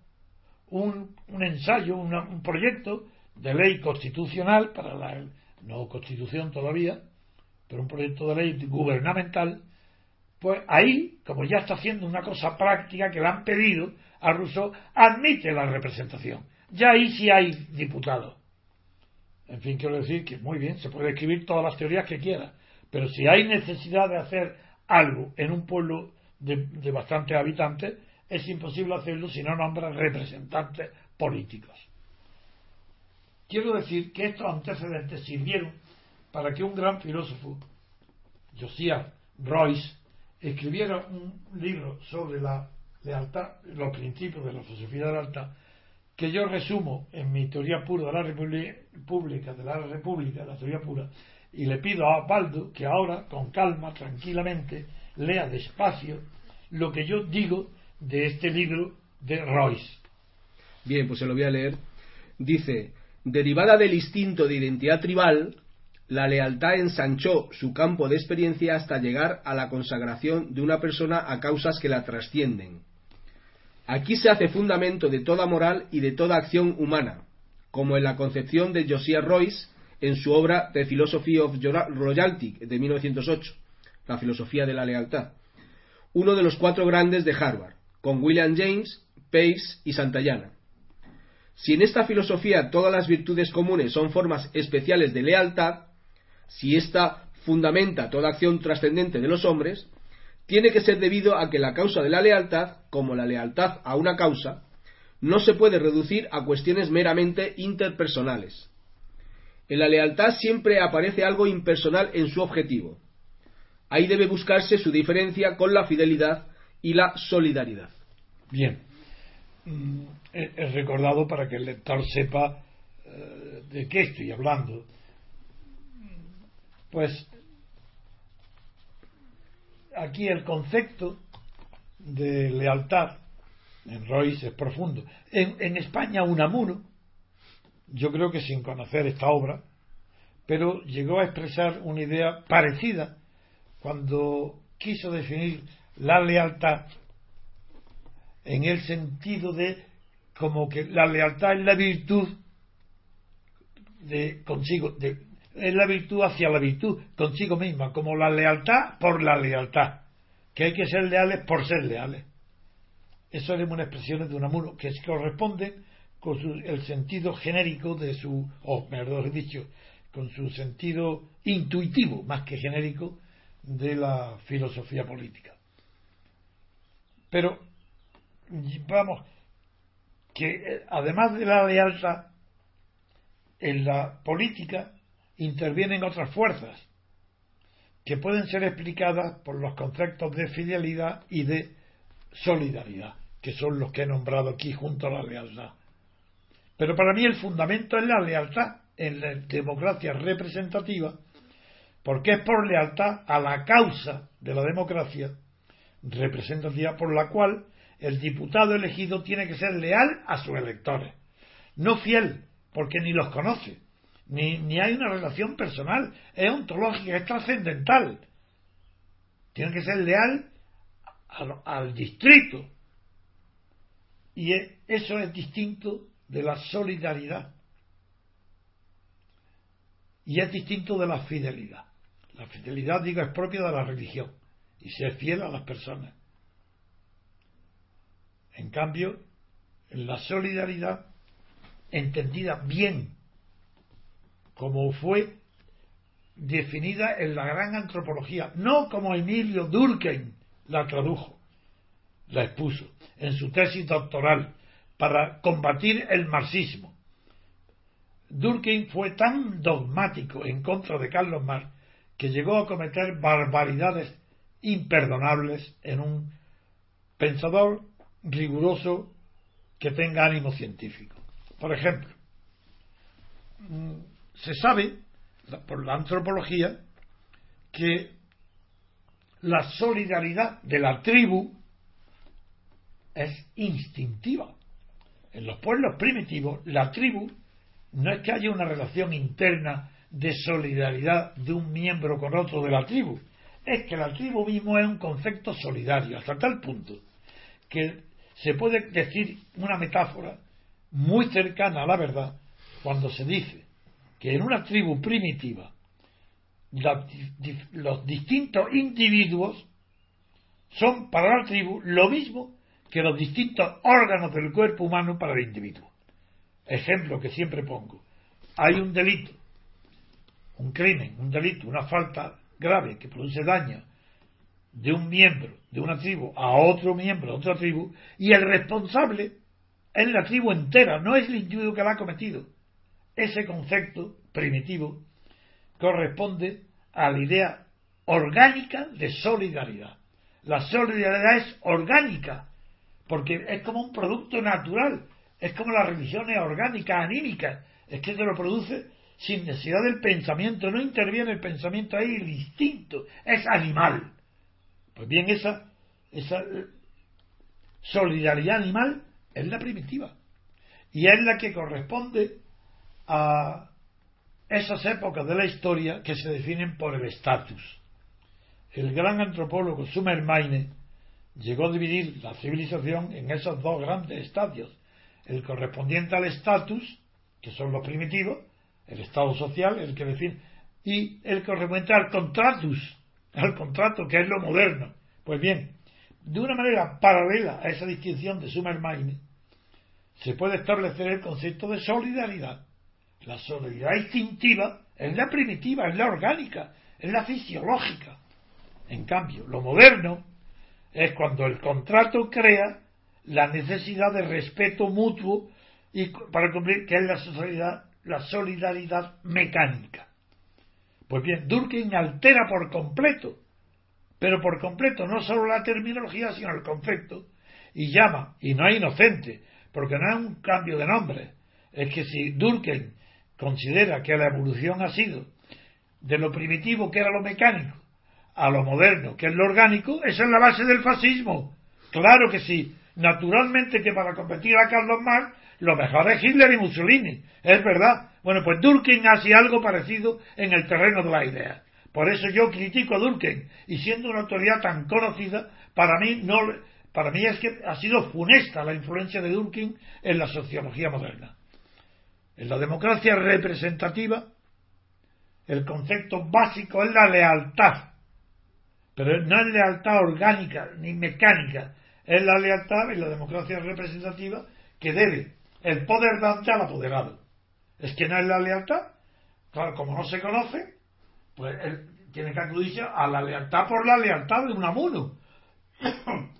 un, ensayo, un proyecto de ley constitucional para la no constitución todavía, pero un proyecto de ley gubernamental, pues ahí, como ya está haciendo una cosa práctica que le han pedido a Rousseau, admite la representación. Ya ahí sí hay diputados. En fin, quiero decir que muy bien, se puede escribir todas las teorías que quiera, pero si hay necesidad de hacer algo en un pueblo de, de bastantes habitantes, es imposible hacerlo si no nombran representantes políticos. Quiero decir que estos antecedentes sirvieron para que un gran filósofo, Josiah Royce, escribiera un libro sobre la lealtad, los principios de la filosofía de la lealtad, que yo resumo en mi teoría pura de la República, de la República, la teoría pura, y le pido a Baldo que ahora, con calma, tranquilamente, lea despacio lo que yo digo de este libro de Royce. Bien, pues se lo voy a leer. Dice, derivada del instinto de identidad tribal, la lealtad ensanchó su campo de experiencia hasta llegar a la consagración de una persona a causas que la trascienden. Aquí se hace fundamento de toda moral y de toda acción humana, como en la concepción de Josiah Royce en su obra The Philosophy of Royalty de 1908, la filosofía de la lealtad, uno de los cuatro grandes de Harvard, con William James, Pace y Santayana. Si en esta filosofía todas las virtudes comunes son formas especiales de lealtad, si ésta fundamenta toda acción trascendente de los hombres, tiene que ser debido a que la causa de la lealtad, como la lealtad a una causa, no se puede reducir a cuestiones meramente interpersonales. En la lealtad siempre aparece algo impersonal en su objetivo. Ahí debe buscarse su diferencia con la fidelidad y la solidaridad. Bien, Mm, es recordado para que el lector sepa eh, de qué estoy hablando. Pues aquí el concepto de lealtad en Royce es profundo. En, en España Unamuno, yo creo que sin conocer esta obra, pero llegó a expresar una idea parecida cuando quiso definir la lealtad en el sentido de como que la lealtad es la virtud de consigo, es la virtud hacia la virtud consigo misma, como la lealtad por la lealtad, que hay que ser leales por ser leales. Eso es una expresión de Unamuno que corresponde con el sentido genérico de su, o mejor dicho, con su sentido intuitivo, más que genérico, de la filosofía política. Pero vamos, que eh, además de la lealtad, en la política intervienen otras fuerzas que pueden ser explicadas por los conceptos de fidelidad y de solidaridad, que son los que he nombrado aquí junto a la lealtad. Pero para mí el fundamento es la lealtad en la democracia representativa, porque es por lealtad a la causa de la democracia representativa por la cual el diputado elegido tiene que ser leal a sus electores, no fiel, porque ni los conoce, ni, ni hay una relación personal, es ontológica, es trascendental. Tiene que ser leal al, al distrito. Y eso es distinto de la solidaridad. Y es distinto de la fidelidad. La fidelidad, digo, es propia de la religión y ser fiel a las personas. En cambio, la solidaridad, entendida bien, como fue definida en la gran antropología, no como Emilio Durkheim la tradujo, la expuso en su tesis doctoral para combatir el marxismo. Durkheim fue tan dogmático en contra de Carlos Marx que llegó a cometer barbaridades imperdonables en un pensador riguroso que tenga ánimo científico. Por ejemplo, mm, se sabe por la antropología que la solidaridad de la tribu es instintiva. En los pueblos primitivos, la tribu no es que haya una relación interna de solidaridad de un miembro con otro de la tribu, es que la tribu mismo es un concepto solidario, hasta tal punto que se puede decir una metáfora muy cercana a la verdad cuando se dice que en una tribu primitiva los distintos individuos son para la tribu lo mismo que los distintos órganos del cuerpo humano para el individuo. Ejemplo que siempre pongo. Hay un delito, un crimen, un delito, una falta grave que produce daño de un miembro de una tribu a otro miembro de otra tribu y el responsable es la tribu entera, no es el individuo que la ha cometido. Ese concepto primitivo corresponde a la idea orgánica de solidaridad. La solidaridad es orgánica, porque es como un producto natural, es como la religión es orgánica, anímica, es que se lo produce sin necesidad del pensamiento, no interviene el pensamiento ahí, el instinto, es animal. Pues bien, esa, esa eh, solidaridad animal es la primitiva y es la que corresponde a esas épocas de la historia que se definen por el estatus. El gran antropólogo Sumer Maine llegó a dividir la civilización en esos dos grandes estadios, el correspondiente al estatus, que son los primitivos, el estado social, el que define, y el correspondiente al contratus, al contrato, que es lo moderno. Pues bien, de una manera paralela a esa distinción de Maine, se puede establecer el concepto de solidaridad. La solidaridad instintiva es la primitiva, es la orgánica, es la fisiológica. En cambio, lo moderno es cuando el contrato crea la necesidad de respeto mutuo y para cumplir que es la solidaridad, la solidaridad mecánica. Pues bien, Durkheim altera por completo, pero por completo no solo la terminología, sino el concepto, y llama, y no es inocente, porque no es un cambio de nombre, es que si Durkheim considera que la evolución ha sido de lo primitivo que era lo mecánico a lo moderno que es lo orgánico, esa es la base del fascismo. Claro que sí. Naturalmente que para competir a Carlos Marx lo mejor es Hitler y Mussolini. Es verdad. Bueno, pues Durkheim hace algo parecido en el terreno de la idea. Por eso yo critico a Durkheim. Y siendo una autoridad tan conocida, para mí no, para mí es que ha sido funesta la influencia de Durkheim en la sociología moderna. En la democracia representativa, el concepto básico es la lealtad. Pero no es lealtad orgánica ni mecánica, es la lealtad en la democracia representativa que debe el poder dante al apoderado. Es que no es la lealtad, claro, como no se conoce, pues él tiene que acudirse a la lealtad por la lealtad de un amuno.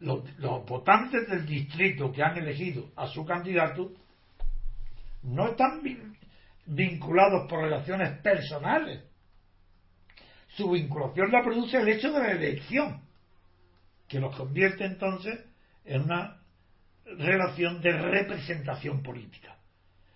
los, votantes del distrito que han elegido a su candidato no están vinculados por relaciones personales. Su vinculación la produce el hecho de la elección, que los convierte entonces en una relación de representación política.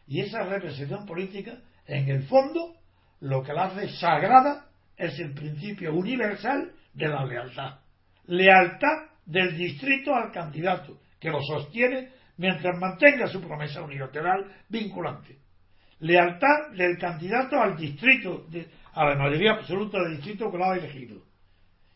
Y esa representación política, en el fondo, lo que la hace sagrada es el principio universal de la lealtad. Lealtad del distrito al candidato, que lo sostiene mientras mantenga su promesa unilateral vinculante. Lealtad del candidato al distrito, a la mayoría absoluta del distrito que lo ha elegido.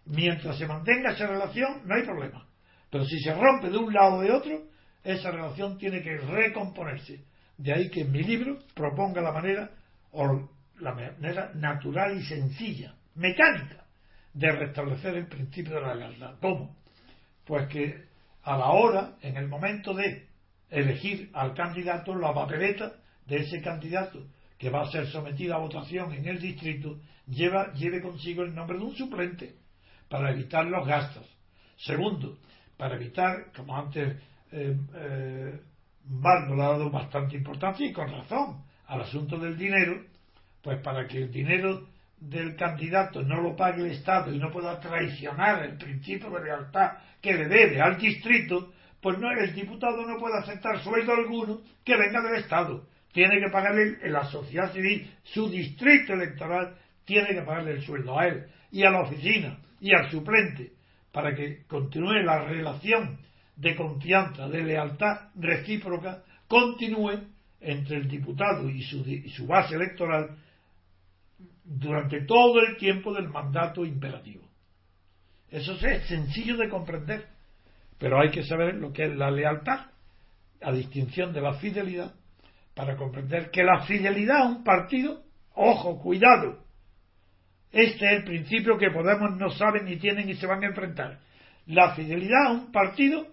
Mientras se mantenga esa relación, no hay problema. Pero si se rompe de un lado o de otro, esa relación tiene que recomponerse. De ahí que en mi libro proponga la manera, o la manera natural y sencilla, mecánica, de restablecer el principio de la lealtad. ¿Cómo? Pues que a la hora, en el momento de elegir al candidato, la papeleta de ese candidato que va a ser sometido a votación en el distrito lleva, lleve consigo el nombre de un suplente para evitar los gastos. Segundo, para evitar, como antes eh, eh le ha dado bastante importancia y con razón al asunto del dinero, pues para que el dinero del candidato no lo pague el Estado y no pueda traicionar el principio de lealtad que le debe al distrito, pues no, el diputado no puede aceptar sueldo alguno que venga del Estado. Tiene que pagarle la sociedad civil, su distrito electoral, tiene que pagarle el sueldo a él y a la oficina y al suplente para que continúe la relación de confianza, de lealtad recíproca, continúe entre el diputado y su, su base electoral durante todo el tiempo del mandato imperativo. Eso es sencillo de comprender, pero hay que saber lo que es la lealtad, a distinción de la fidelidad, para comprender que la fidelidad a un partido, ojo, cuidado, este es el principio que Podemos no saben ni tienen y se van a enfrentar. La fidelidad a un partido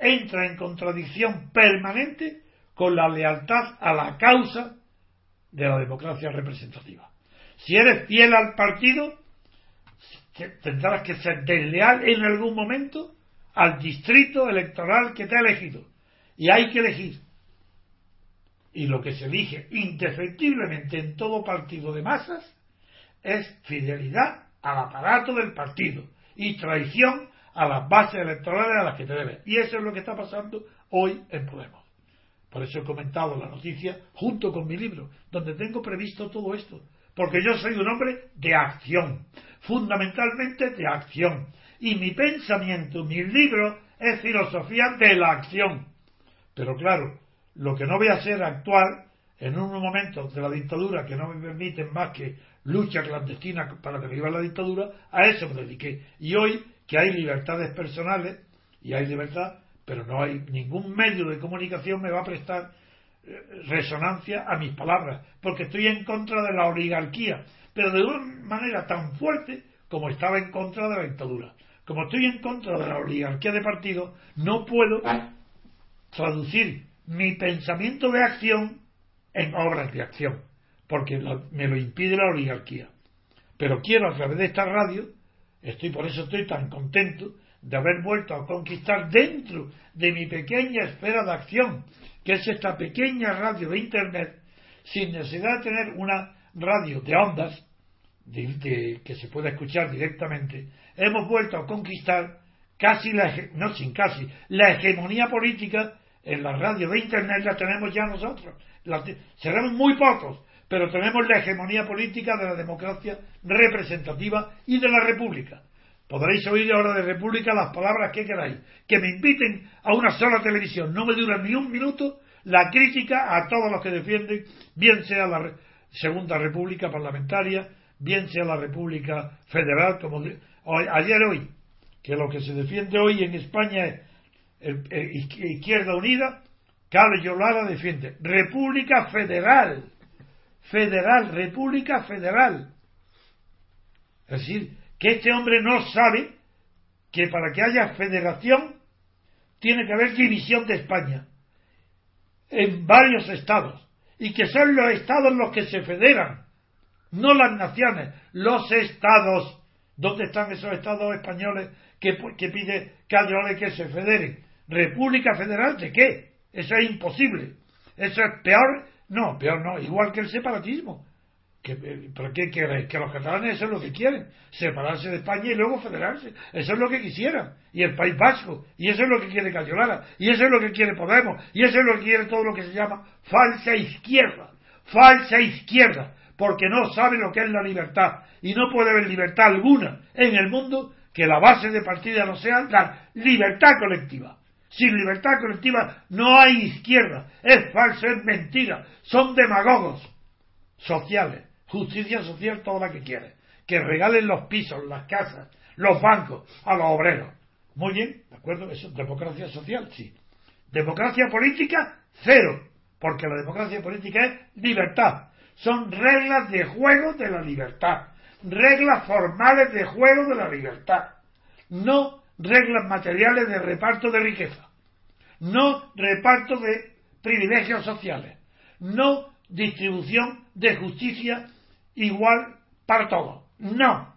entra en contradicción permanente con la lealtad a la causa de la democracia representativa. Si eres fiel al partido, tendrás que ser desleal en algún momento al distrito electoral que te ha elegido. Y hay que elegir. Y lo que se elige indefectiblemente en todo partido de masas es fidelidad al aparato del partido y traición a las bases electorales a las que te debes. Y eso es lo que está pasando hoy en Podemos. Por eso he comentado la noticia junto con mi libro, donde tengo previsto todo esto. Porque yo soy un hombre de acción, fundamentalmente de acción. Y mi pensamiento, mi libro, es filosofía de la acción. Pero claro, lo que no voy a hacer actuar en unos momentos de la dictadura que no me permiten más que lucha clandestina para derribar la dictadura, a eso me dediqué. Y hoy que hay libertades personales y hay libertad, pero no hay ningún medio de comunicación me va a prestar eh, resonancia a mis palabras, porque estoy en contra de la oligarquía, pero de una manera tan fuerte como estaba en contra de la dictadura. Como estoy en contra de la oligarquía de partido, no puedo traducir mi pensamiento de acción en obras de acción, porque me lo impide la oligarquía. Pero quiero a través de esta radio, estoy por eso estoy tan contento de haber vuelto a conquistar dentro de mi pequeña esfera de acción, que es esta pequeña radio de Internet, sin necesidad de tener una radio de ondas que se pueda escuchar directamente, hemos vuelto a conquistar casi la, no sin casi, la hegemonía política en la radio de Internet la tenemos ya nosotros. seremos muy pocos, pero tenemos la hegemonía política de la democracia representativa y de la república. Podréis oír ahora de república las palabras que queráis. Que me inviten a una sola televisión. No me dura ni un minuto la crítica a todos los que defienden, bien sea la segunda república parlamentaria, bien sea la república federal, como ayer hoy, que lo que se defiende hoy en España es Izquierda Unida, Carlos Yolara defiende República Federal, Federal, República Federal. Es decir, que este hombre no sabe que para que haya federación tiene que haber división de España en varios estados y que son los estados los que se federan, no las naciones, los estados. ¿Dónde están esos estados españoles que, que pide Calderón que se federen? ¿República Federal de qué? Eso es imposible. Eso es peor, no, peor no, igual que el separatismo. Eh, ¿Pero qué? Que los catalanes eso es lo que quieren, separarse de España y luego federarse. Eso es lo que quisieran. Y el País Vasco. Y eso es lo que quiere Cayolara. Y eso es lo que quiere Podemos. Y eso es lo que quiere todo lo que se llama falsa izquierda. Falsa izquierda. Porque no sabe lo que es la libertad. Y no puede haber libertad alguna en el mundo que la base de partida no sea la libertad colectiva. Sin libertad colectiva no hay izquierda. Es falso, es mentira. Son demagogos sociales. Justicia social toda la que quiere. Que regalen los pisos, las casas, los bancos a los obreros. Muy bien, ¿de acuerdo? Eso es democracia social, sí. Democracia política, cero. Porque la democracia política es libertad. Son reglas de juego de la libertad. Reglas formales de juego de la libertad. No reglas materiales de reparto de riqueza. No reparto de privilegios sociales. No distribución de justicia igual para todos. No.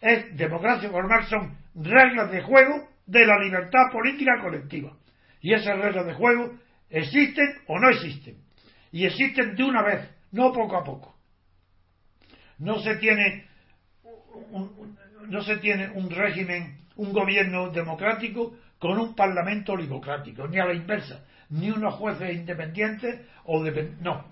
Es democracia formal, son reglas de juego de la libertad política colectiva. Y esas reglas de juego existen o no existen. Y existen de una vez, no poco a poco. No se tiene un, no se tiene un régimen, un gobierno democrático con un parlamento oligocrático, ni a la inversa, ni unos jueces independientes o de, no,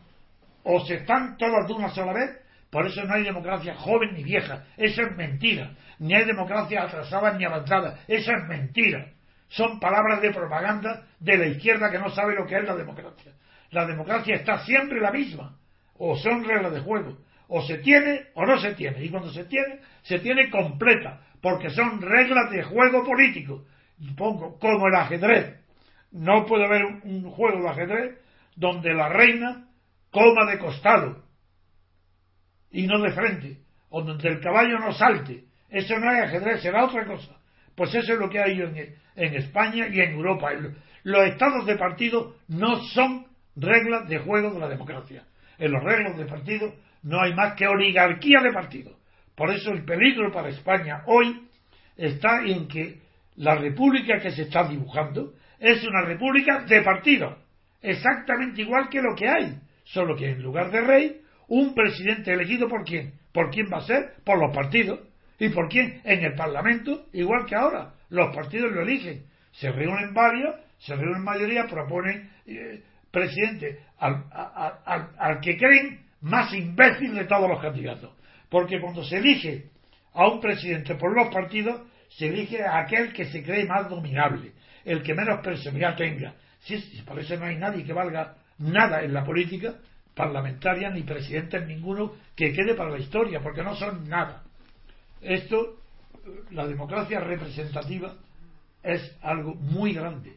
o se están todos de una sola vez por eso no hay democracia joven ni vieja. Eso es mentira. Ni hay democracia atrasada ni avanzada. Eso es mentira. Son palabras de propaganda de la izquierda que no sabe lo que es la democracia. La democracia está siempre la misma. O son reglas de juego. O se tiene o no se tiene. Y cuando se tiene, se tiene completa. Porque son reglas de juego político. Y pongo como el ajedrez. No puede haber un juego de ajedrez donde la reina coma de costado y no de frente, o donde el caballo no salte. Eso no es ajedrez, será otra cosa. Pues eso es lo que hay en, en España y en Europa. Los estados de partido no son reglas de juego de la democracia. En los reglas de partido no hay más que oligarquía de partido. Por eso el peligro para España hoy está en que la república que se está dibujando es una república de partido, exactamente igual que lo que hay, solo que en lugar de rey un presidente elegido por quién? ¿Por quién va a ser? Por los partidos. ¿Y por quién? En el Parlamento, igual que ahora. Los partidos lo eligen. Se reúnen varios, se reúnen mayoría, proponen eh, presidente al, al, que creen más imbécil de todos los candidatos. Porque cuando se elige a un presidente por los partidos, se elige a aquel que se cree más dominable, el que menos personalidad tenga. Si, por eso no hay nadie que valga nada en la política parlamentaria, ni presidente ninguno que quede para la historia, porque no son nada. Esto, la democracia representativa es algo muy grande,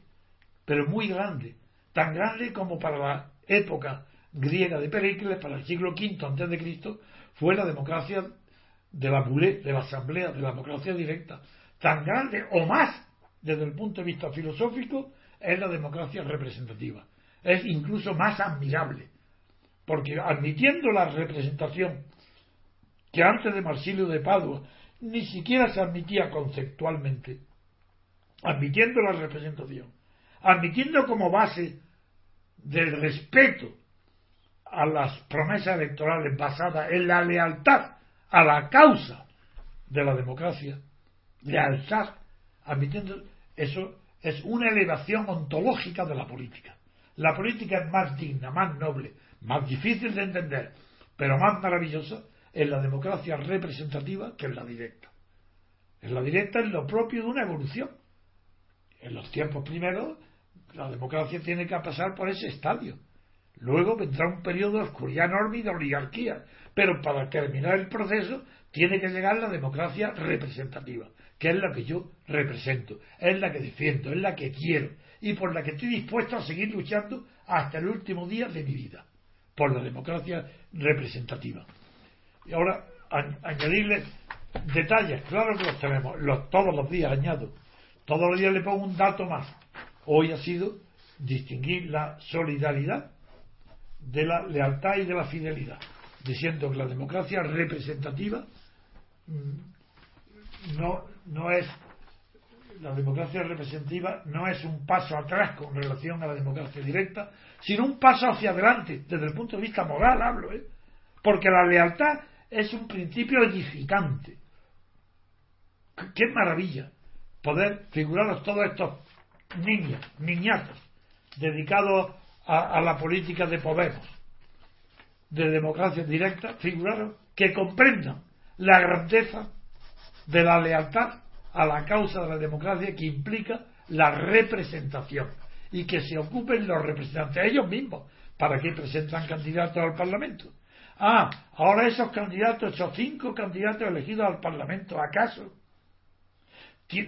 pero muy grande, tan grande como para la época griega de Pericles, para el siglo V antes de Cristo, fue la democracia de la Boulé, de la Asamblea, de la democracia directa, tan grande o más desde el punto de vista filosófico es la democracia representativa. Es incluso más admirable, porque admitiendo la representación que antes de Marsilio de Padua ni siquiera se admitía conceptualmente, admitiendo la representación, admitiendo como base del respeto a las promesas electorales basadas en la lealtad a la causa de la democracia, lealtad, admitiendo eso es una elevación ontológica de la política. La política es más digna, más noble, más difícil de entender, pero más maravillosa en la democracia representativa que en la directa. En la directa es lo propio de una evolución. En los tiempos primeros, la democracia tiene que pasar por ese estadio. Luego vendrá un periodo de oscuridad enorme y de oligarquía. Pero para terminar el proceso, tiene que llegar la democracia representativa, que es la que yo represento, es la que defiendo, es la que quiero y por la que estoy dispuesto a seguir luchando hasta el último día de mi vida, por la democracia representativa. Y ahora, añadirle detalles, claro que los tenemos, todos los días añado, todos los días le pongo un dato más. Hoy ha sido distinguir la solidaridad de la lealtad y de la fidelidad, diciendo que la democracia representativa mm, no, no es la democracia representativa no es un paso atrás con relación a la democracia directa, sino un paso hacia adelante, desde el punto de vista moral hablo, ¿eh? porque la lealtad es un principio edificante. Qué maravilla poder figuraros todos estos niños, niñatos, dedicados a, la política de Podemos, de democracia directa, figuraros que comprendan la grandeza de la lealtad a la causa de la democracia que implica la representación y que se ocupen los representantes ellos mismos para que presentan candidatos al Parlamento. Ah, ahora esos candidatos, esos cinco candidatos elegidos al Parlamento, ¿acaso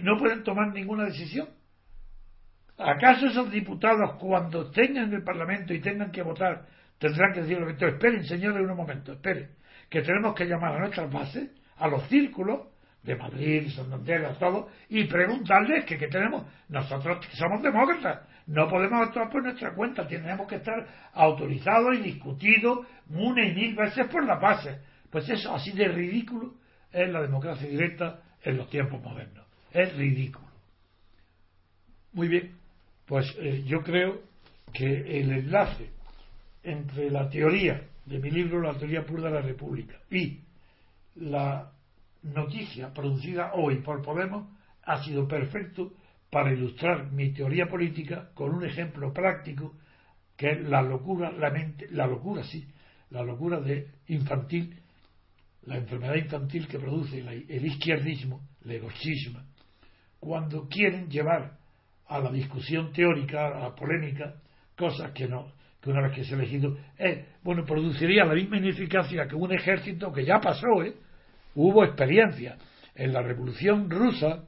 no pueden tomar ninguna decisión? ¿Acaso esos diputados, cuando estén en el Parlamento y tengan que votar, tendrán que decir, esperen, señores, un momento, esperen, que tenemos que llamar a nuestras bases, a los círculos de Madrid, Santander, a todos, y preguntarles que, que tenemos, nosotros somos demócratas, no podemos actuar por nuestra cuenta, tenemos que estar autorizados y discutidos una y mil veces por las bases. Pues eso, así de ridículo, es la democracia directa en los tiempos modernos. Es ridículo. Muy bien. Pues eh, yo creo que el enlace entre la teoría de mi libro La teoría pura de la República y la noticia producida hoy por Podemos ha sido perfecto para ilustrar mi teoría política con un ejemplo práctico que es la locura, la mente, la locura sí, la locura de infantil, la enfermedad infantil que produce el izquierdismo, el egochismo, cuando quieren llevar a la discusión teórica, a la polémica, cosas que no, que una vez que se ha elegido, eh, bueno, produciría la misma ineficacia que un ejército que ya pasó, ¿eh? Hubo experiencia. En la revolución rusa,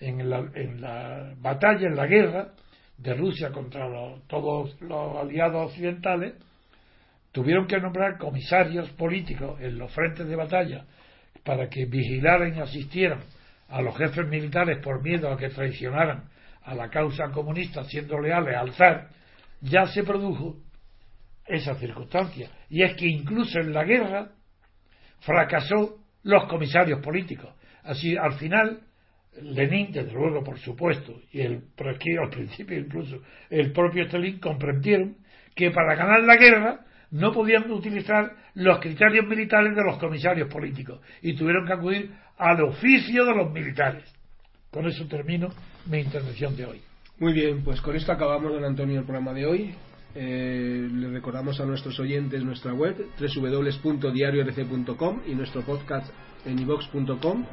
en la, en la batalla, en la guerra de Rusia contra todos los aliados occidentales, tuvieron que nombrar comisarios políticos en los frentes de batalla para que vigilaran y asistieran a los jefes militares por miedo a que traicionaran a la causa comunista siendo leales al zar, ya se produjo esa circunstancia. Y es que incluso en la guerra fracasó los comisarios políticos. Así, al final, Lenin, desde luego, por supuesto, y el, al principio incluso el propio Stalin comprendieron que para ganar la guerra no podían utilizar los criterios militares de los comisarios políticos y tuvieron que acudir al oficio de los militares. Con eso termino mi intervención de hoy. Muy bien, pues con esto acabamos, don Antonio, el programa de hoy. Eh, le recordamos a nuestros oyentes nuestra web www.diariorc.com y nuestro podcast en ivox.com.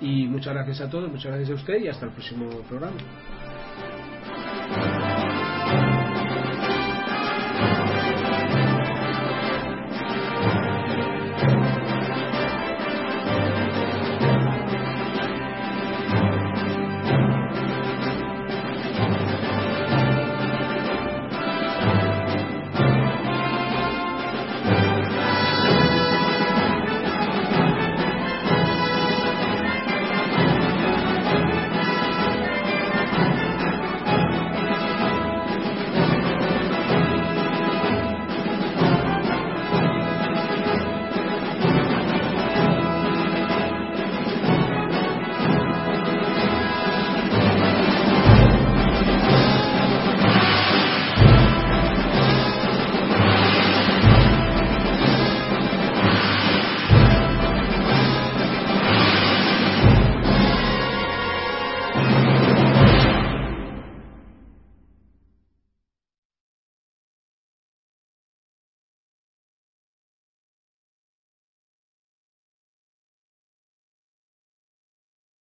Y muchas gracias a todos, muchas gracias a usted y hasta el próximo programa.